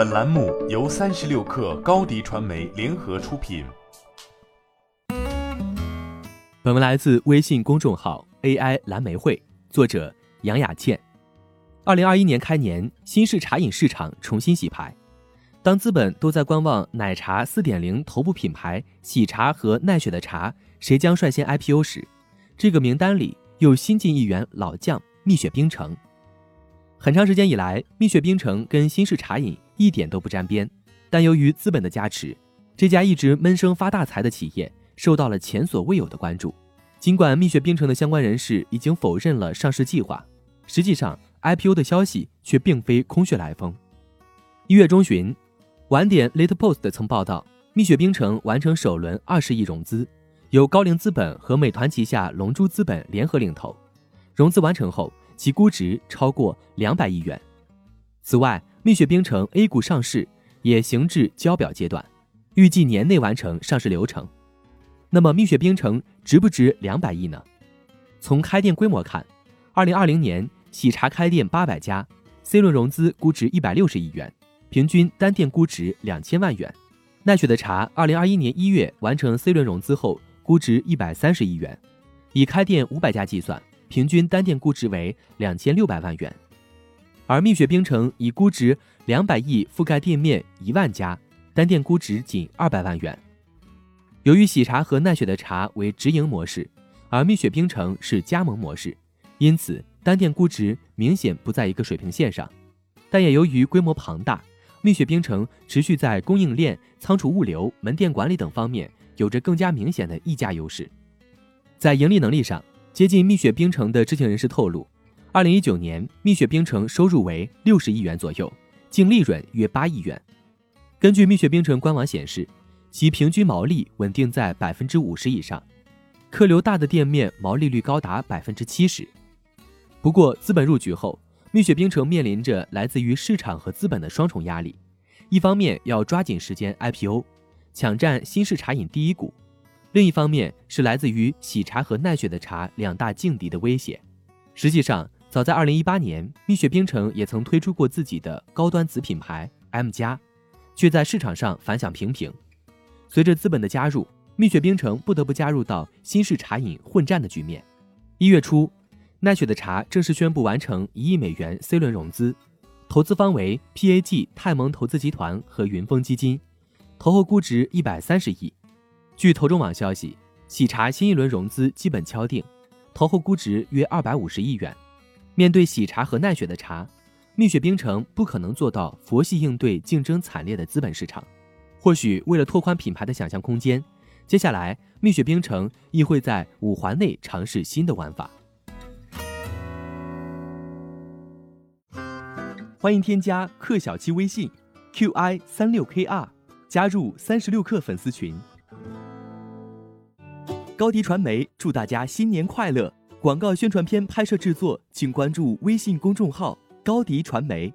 本栏目由三十六氪高低传媒联合出品。本文来自微信公众号 AI 蓝莓会，作者杨雅倩。二零二一年开年，新式茶饮市场重新洗牌。当资本都在观望奶茶四点零头部品牌喜茶和奈雪的茶谁将率先 IPO 时，这个名单里又新进一员老将蜜雪冰城。很长时间以来，蜜雪冰城跟新式茶饮一点都不沾边，但由于资本的加持，这家一直闷声发大财的企业受到了前所未有的关注。尽管蜜雪冰城的相关人士已经否认了上市计划，实际上 IPO 的消息却并非空穴来风。一月中旬，晚点 Late Post 曾报道，蜜雪冰城完成首轮二十亿融资，由高瓴资本和美团旗下龙珠资本联合领投，融资完成后。其估值超过两百亿元。此外，蜜雪冰城 A 股上市也行至交表阶段，预计年内完成上市流程。那么，蜜雪冰城值不值两百亿呢？从开店规模看，二零二零年喜茶开店八百家，C 轮融资估值一百六十亿元，平均单店估值两千万元。奈雪的茶二零二一年一月完成 C 轮融资后，估值一百三十亿元，以开店五百家计算。平均单店估值为两千六百万元，而蜜雪冰城以估值两百亿覆盖店面一万家，单店估值仅二百万元。由于喜茶和奈雪的茶为直营模式，而蜜雪冰城是加盟模式，因此单店估值明显不在一个水平线上。但也由于规模庞大，蜜雪冰城持续在供应链、仓储物流、门店管理等方面有着更加明显的溢价优势，在盈利能力上。接近蜜雪冰城的知情人士透露，二零一九年蜜雪冰城收入为六十亿元左右，净利润约八亿元。根据蜜雪冰城官网显示，其平均毛利稳定在百分之五十以上，客流大的店面毛利率高达百分之七十。不过，资本入局后，蜜雪冰城面临着来自于市场和资本的双重压力：一方面要抓紧时间 IPO，抢占新式茶饮第一股。另一方面是来自于喜茶和奈雪的茶两大劲敌的威胁。实际上，早在2018年，蜜雪冰城也曾推出过自己的高端子品牌 M 加，却在市场上反响平平。随着资本的加入，蜜雪冰城不得不加入到新式茶饮混战的局面。一月初，奈雪的茶正式宣布完成一亿美元 C 轮融资，投资方为 PAG 泰蒙投资集团和云峰基金，投后估值一百三十亿。据投中网消息，喜茶新一轮融资基本敲定，投后估值约二百五十亿元。面对喜茶和奈雪的茶，蜜雪冰城不可能做到佛系应对竞争惨烈的资本市场。或许为了拓宽品牌的想象空间，接下来蜜雪冰城亦会在五环内尝试新的玩法。欢迎添加克小七微信 qi 三六 kr，加入三十六氪粉丝群。高迪传媒祝大家新年快乐！广告宣传片拍摄制作，请关注微信公众号“高迪传媒”。